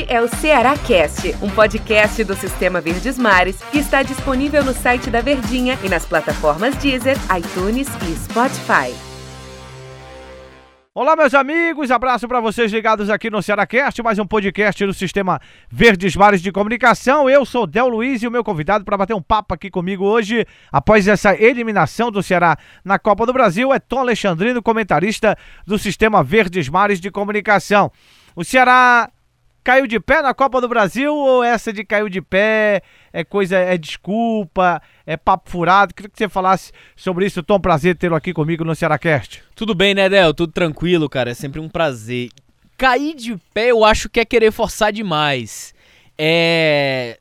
Este é o Ceará Cast, um podcast do Sistema Verdes Mares que está disponível no site da Verdinha e nas plataformas Deezer, iTunes e Spotify. Olá, meus amigos, abraço para vocês ligados aqui no Cearacast, mais um podcast do Sistema Verdes Mares de Comunicação. Eu sou Del Luiz e o meu convidado para bater um papo aqui comigo hoje, após essa eliminação do Ceará na Copa do Brasil, é Tom Alexandrino, comentarista do Sistema Verdes Mares de Comunicação. O Ceará caiu de pé na Copa do Brasil ou essa de caiu de pé é coisa, é desculpa, é papo furado? Queria que você falasse sobre isso. Tom, prazer tê-lo aqui comigo no Cearacast. Tudo bem, né, Del? Tudo tranquilo, cara. É sempre um prazer. Cair de pé eu acho que é querer forçar demais. É.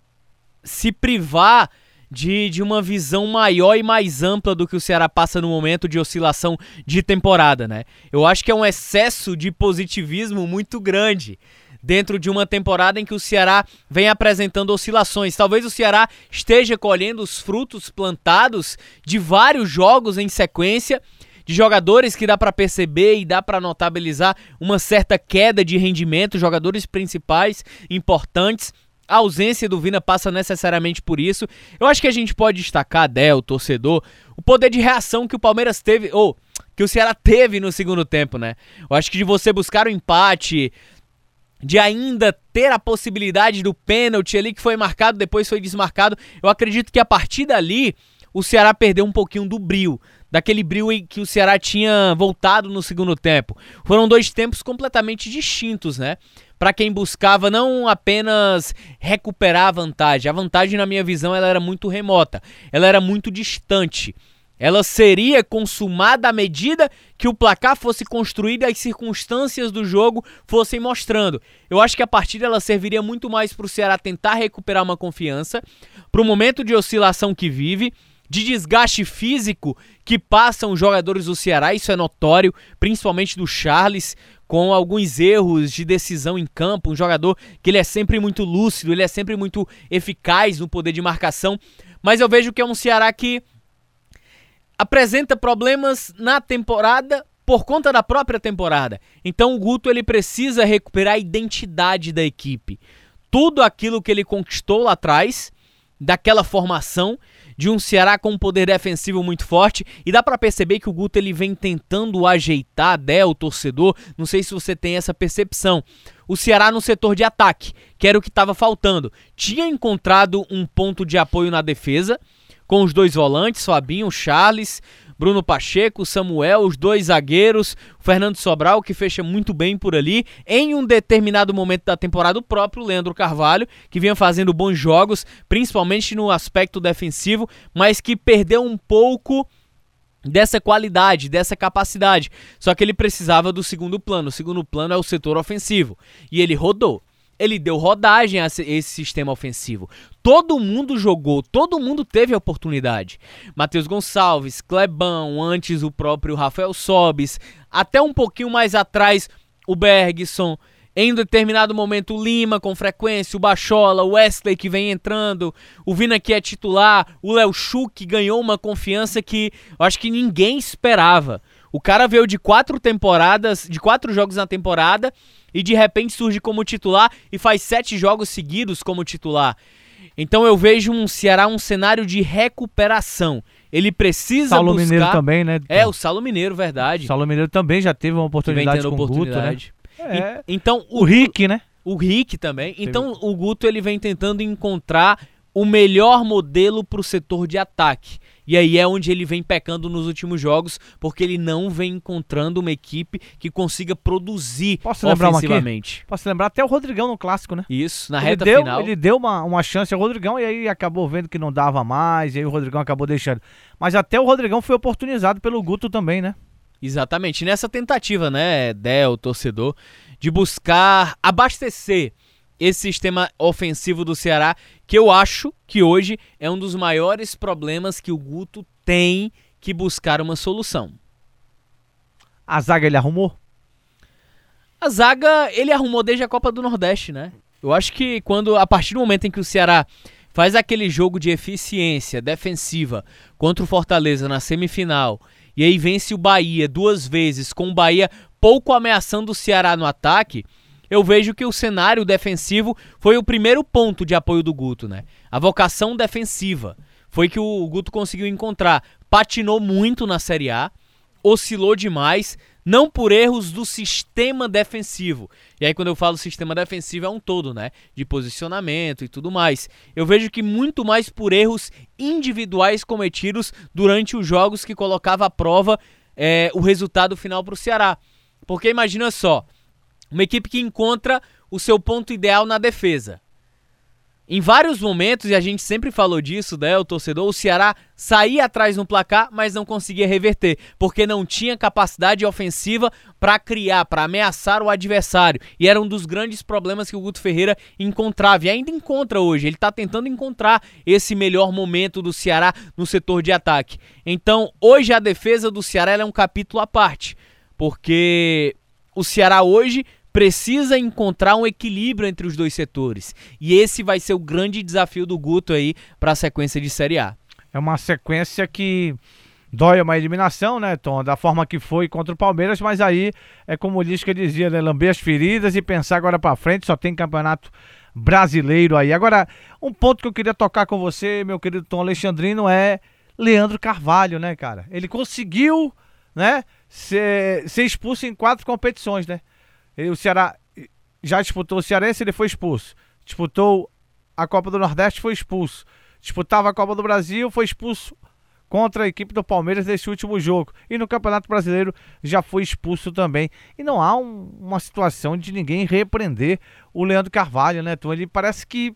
Se privar de, de uma visão maior e mais ampla do que o Ceará passa no momento de oscilação de temporada, né? Eu acho que é um excesso de positivismo muito grande dentro de uma temporada em que o Ceará vem apresentando oscilações. Talvez o Ceará esteja colhendo os frutos plantados de vários jogos em sequência, de jogadores que dá para perceber e dá para notabilizar uma certa queda de rendimento, jogadores principais importantes. A ausência do Vina passa necessariamente por isso. Eu acho que a gente pode destacar, Del, torcedor, o poder de reação que o Palmeiras teve, ou que o Ceará teve no segundo tempo, né? Eu acho que de você buscar o empate, de ainda ter a possibilidade do pênalti ali que foi marcado, depois foi desmarcado. Eu acredito que a partir dali o Ceará perdeu um pouquinho do brilho, daquele brilho que o Ceará tinha voltado no segundo tempo. Foram dois tempos completamente distintos, né? Para quem buscava não apenas recuperar a vantagem, a vantagem na minha visão ela era muito remota, ela era muito distante. Ela seria consumada à medida que o placar fosse construído e as circunstâncias do jogo fossem mostrando. Eu acho que a partida ela serviria muito mais para o Ceará tentar recuperar uma confiança, para o momento de oscilação que vive, de desgaste físico que passam os jogadores do Ceará, isso é notório, principalmente do Charles, com alguns erros de decisão em campo, um jogador que ele é sempre muito lúcido, ele é sempre muito eficaz no poder de marcação, mas eu vejo que é um Ceará que apresenta problemas na temporada por conta da própria temporada. Então o Guto ele precisa recuperar a identidade da equipe. Tudo aquilo que ele conquistou lá atrás, daquela formação de um Ceará com um poder defensivo muito forte e dá para perceber que o Guto ele vem tentando ajeitar até o torcedor. Não sei se você tem essa percepção. O Ceará no setor de ataque, que era o que estava faltando, tinha encontrado um ponto de apoio na defesa com os dois volantes, Fabinho, Charles, Bruno Pacheco, Samuel, os dois zagueiros, Fernando Sobral, que fecha muito bem por ali. Em um determinado momento da temporada, o próprio Leandro Carvalho, que vinha fazendo bons jogos, principalmente no aspecto defensivo, mas que perdeu um pouco dessa qualidade, dessa capacidade. Só que ele precisava do segundo plano. O segundo plano é o setor ofensivo. E ele rodou ele deu rodagem a esse sistema ofensivo. Todo mundo jogou, todo mundo teve a oportunidade. Matheus Gonçalves, Clebão, antes o próprio Rafael Sobis, até um pouquinho mais atrás o Bergson, em determinado momento o Lima com frequência, o Bachola, o Wesley que vem entrando, o Vina que é titular, o Léo Chu que ganhou uma confiança que eu acho que ninguém esperava. O cara veio de quatro temporadas, de quatro jogos na temporada e de repente surge como titular e faz sete jogos seguidos como titular. Então eu vejo um Ceará um cenário de recuperação. Ele precisa Saulo buscar... Mineiro também, né? É, o Saulo Mineiro, verdade. O Saulo Mineiro também já teve uma oportunidade com oportunidade. o Guto, né? É. E, então o, o Rick, né? O Rick também. Então o Guto ele vem tentando encontrar o melhor modelo para o setor de ataque. E aí é onde ele vem pecando nos últimos jogos, porque ele não vem encontrando uma equipe que consiga produzir Posso ofensivamente. Posso lembrar até o Rodrigão no clássico, né? Isso, na ele reta deu, final. Ele deu uma, uma chance ao Rodrigão e aí acabou vendo que não dava mais, e aí o Rodrigão acabou deixando. Mas até o Rodrigão foi oportunizado pelo Guto também, né? Exatamente. Nessa tentativa, né, Del, torcedor, de buscar abastecer esse sistema ofensivo do Ceará, que eu acho que hoje é um dos maiores problemas que o Guto tem que buscar uma solução. A zaga ele arrumou? A zaga ele arrumou desde a Copa do Nordeste, né? Eu acho que quando a partir do momento em que o Ceará faz aquele jogo de eficiência defensiva contra o Fortaleza na semifinal e aí vence o Bahia duas vezes com o Bahia pouco ameaçando o Ceará no ataque, eu vejo que o cenário defensivo foi o primeiro ponto de apoio do Guto, né? A vocação defensiva foi que o Guto conseguiu encontrar. Patinou muito na Série A, oscilou demais, não por erros do sistema defensivo. E aí, quando eu falo sistema defensivo, é um todo, né? De posicionamento e tudo mais. Eu vejo que muito mais por erros individuais cometidos durante os jogos que colocava à prova é, o resultado final para o Ceará. Porque imagina só, uma equipe que encontra o seu ponto ideal na defesa. Em vários momentos, e a gente sempre falou disso, né, o torcedor, o Ceará saía atrás no placar, mas não conseguia reverter, porque não tinha capacidade ofensiva para criar, para ameaçar o adversário. E era um dos grandes problemas que o Guto Ferreira encontrava, e ainda encontra hoje. Ele está tentando encontrar esse melhor momento do Ceará no setor de ataque. Então, hoje a defesa do Ceará é um capítulo à parte, porque o Ceará hoje precisa encontrar um equilíbrio entre os dois setores. E esse vai ser o grande desafio do Guto aí para a sequência de Série A. É uma sequência que dói uma eliminação, né, Tom? Da forma que foi contra o Palmeiras, mas aí é como o Lisca dizia, né? Lamber as feridas e pensar agora para frente, só tem campeonato brasileiro aí. Agora, um ponto que eu queria tocar com você, meu querido Tom Alexandrino, é Leandro Carvalho, né, cara? Ele conseguiu, né, ser, ser expulso em quatro competições, né? O Ceará já disputou o Cearense, ele foi expulso. Disputou a Copa do Nordeste, foi expulso. Disputava a Copa do Brasil, foi expulso contra a equipe do Palmeiras nesse último jogo. E no Campeonato Brasileiro já foi expulso também. E não há um, uma situação de ninguém repreender o Leandro Carvalho, né, Então Ele parece que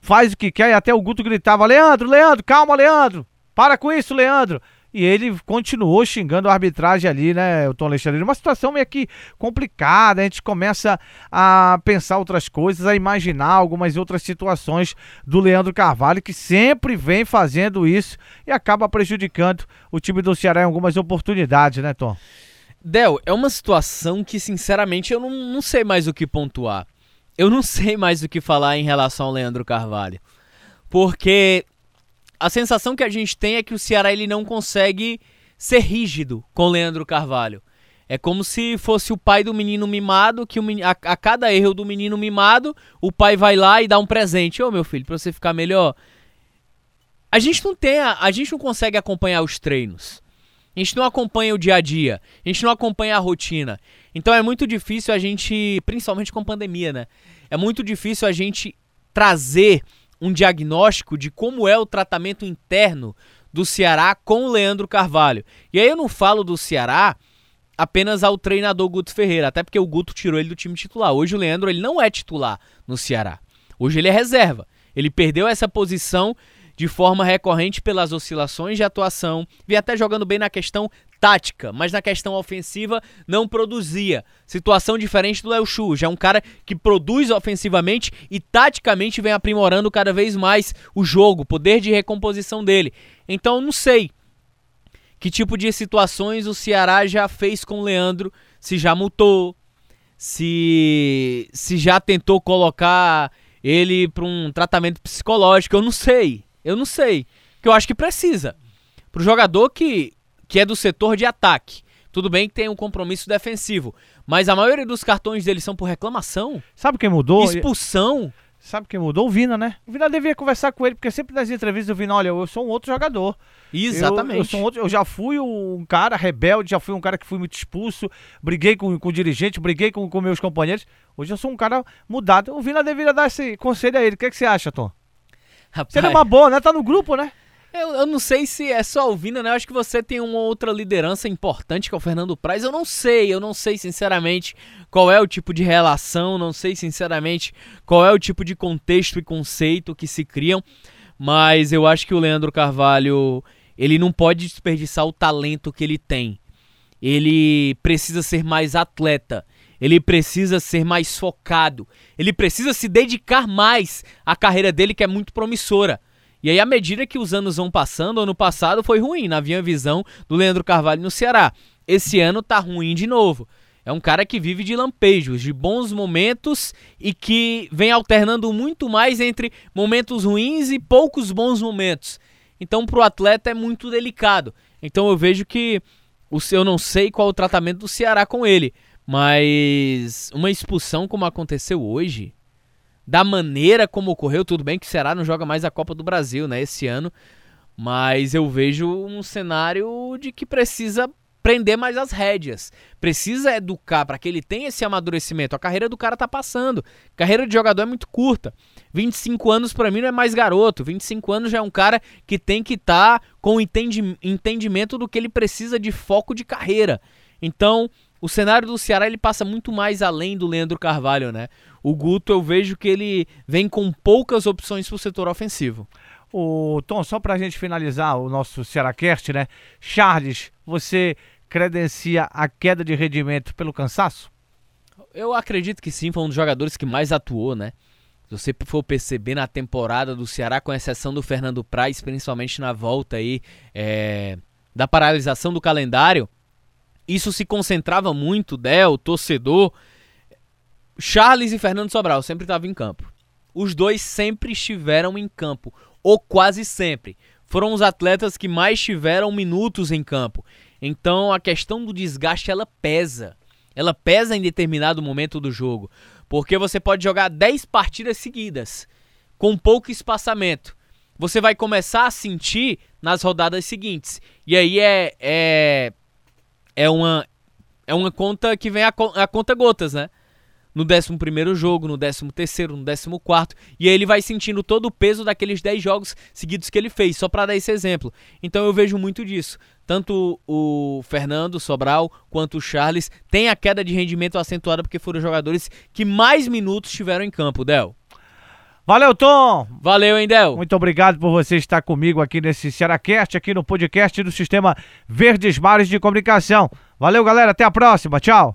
faz o que quer e até o Guto gritava: Leandro, Leandro, calma, Leandro, para com isso, Leandro. E ele continuou xingando a arbitragem ali, né, o Tom Alexandre? Uma situação meio que complicada. A gente começa a pensar outras coisas, a imaginar algumas outras situações do Leandro Carvalho, que sempre vem fazendo isso e acaba prejudicando o time do Ceará em algumas oportunidades, né, Tom? Del, é uma situação que, sinceramente, eu não, não sei mais o que pontuar. Eu não sei mais o que falar em relação ao Leandro Carvalho. Porque a sensação que a gente tem é que o Ceará ele não consegue ser rígido com o Leandro Carvalho. É como se fosse o pai do menino mimado, que menino, a, a, cada erro do menino mimado, o pai vai lá e dá um presente. Ô oh, meu filho, pra você ficar melhor. A gente não tem, a, a gente não consegue acompanhar os treinos. A gente não acompanha o dia a dia. A gente não acompanha a rotina. Então é muito difícil a gente, principalmente com pandemia, né? É muito difícil a gente trazer um diagnóstico de como é o tratamento interno do Ceará com o Leandro Carvalho. E aí eu não falo do Ceará apenas ao treinador Guto Ferreira, até porque o Guto tirou ele do time titular. Hoje o Leandro ele não é titular no Ceará. Hoje ele é reserva. Ele perdeu essa posição de forma recorrente pelas oscilações de atuação, vem até jogando bem na questão tática, mas na questão ofensiva não produzia. Situação diferente do Léo Chu, já é um cara que produz ofensivamente e taticamente vem aprimorando cada vez mais o jogo, o poder de recomposição dele. Então não sei que tipo de situações o Ceará já fez com o Leandro, se já multou, se se já tentou colocar ele para um tratamento psicológico, eu não sei. Eu não sei. Que eu acho que precisa. Pro jogador que, que é do setor de ataque. Tudo bem que tem um compromisso defensivo. Mas a maioria dos cartões dele são por reclamação. Sabe quem mudou? Expulsão. Sabe quem mudou? O Vina, né? O Vina devia conversar com ele, porque sempre nas entrevistas o Vina, olha, eu sou um outro jogador. Exatamente. Eu, eu, sou um outro, eu já fui um cara rebelde, já fui um cara que fui muito expulso, briguei com, com o dirigente, briguei com, com meus companheiros. Hoje eu sou um cara mudado. O Vina deveria dar esse conselho a ele. O que, é que você acha, Tom? Rapaz, Seria uma boa, né? Tá no grupo, né? Eu, eu não sei se é só ouvindo, né? Eu acho que você tem uma outra liderança importante que é o Fernando Praz. Eu não sei, eu não sei sinceramente qual é o tipo de relação, não sei sinceramente qual é o tipo de contexto e conceito que se criam, mas eu acho que o Leandro Carvalho, ele não pode desperdiçar o talento que ele tem. Ele precisa ser mais atleta ele precisa ser mais focado, ele precisa se dedicar mais à carreira dele, que é muito promissora. E aí, à medida que os anos vão passando, ano passado foi ruim, na minha visão, do Leandro Carvalho no Ceará. Esse ano tá ruim de novo. É um cara que vive de lampejos, de bons momentos e que vem alternando muito mais entre momentos ruins e poucos bons momentos. Então, para o atleta é muito delicado. Então, eu vejo que o eu não sei qual o tratamento do Ceará com ele, Mas uma expulsão como aconteceu hoje, da maneira como ocorreu, tudo bem que o Ceará não joga mais a Copa do Brasil, né, esse ano, mas eu vejo um cenário de que precisa prender mais as rédeas. Precisa educar para que ele tenha esse amadurecimento. A carreira do cara tá passando. Carreira de jogador é muito curta. 25 anos para mim não é mais garoto. 25 anos já é um cara que tem que estar tá com entendi entendimento do que ele precisa de foco de carreira. Então, o cenário do Ceará ele passa muito mais além do Leandro Carvalho, né? O Guto eu vejo que ele vem com poucas opções para o setor ofensivo. O Tom, só para a gente finalizar o nosso Cearacast, né? Charles, você credencia a queda de rendimento pelo cansaço? Eu acredito que sim, foi um dos jogadores que mais atuou, né? Se você for perceber na temporada do Ceará, com exceção do Fernando Praz, principalmente na volta aí é, da paralisação do calendário, isso se concentrava muito, Del, torcedor. Charles e Fernando Sobral sempre estavam em campo. Os dois sempre estiveram em campo, ou quase sempre. Foram os atletas que mais tiveram minutos em campo. Então a questão do desgaste ela pesa. Ela pesa em determinado momento do jogo. Porque você pode jogar 10 partidas seguidas, com pouco espaçamento. Você vai começar a sentir nas rodadas seguintes. E aí é, é, é, uma, é uma conta que vem a, a conta gotas, né? No 11 jogo, no 13, no 14, e aí ele vai sentindo todo o peso daqueles 10 jogos seguidos que ele fez, só para dar esse exemplo. Então eu vejo muito disso. Tanto o Fernando Sobral quanto o Charles têm a queda de rendimento acentuada porque foram jogadores que mais minutos tiveram em campo, Del. Valeu, Tom! Valeu, hein, Del? Muito obrigado por você estar comigo aqui nesse Cearacast, aqui no podcast do Sistema Verdes Mares de Comunicação. Valeu, galera. Até a próxima. Tchau.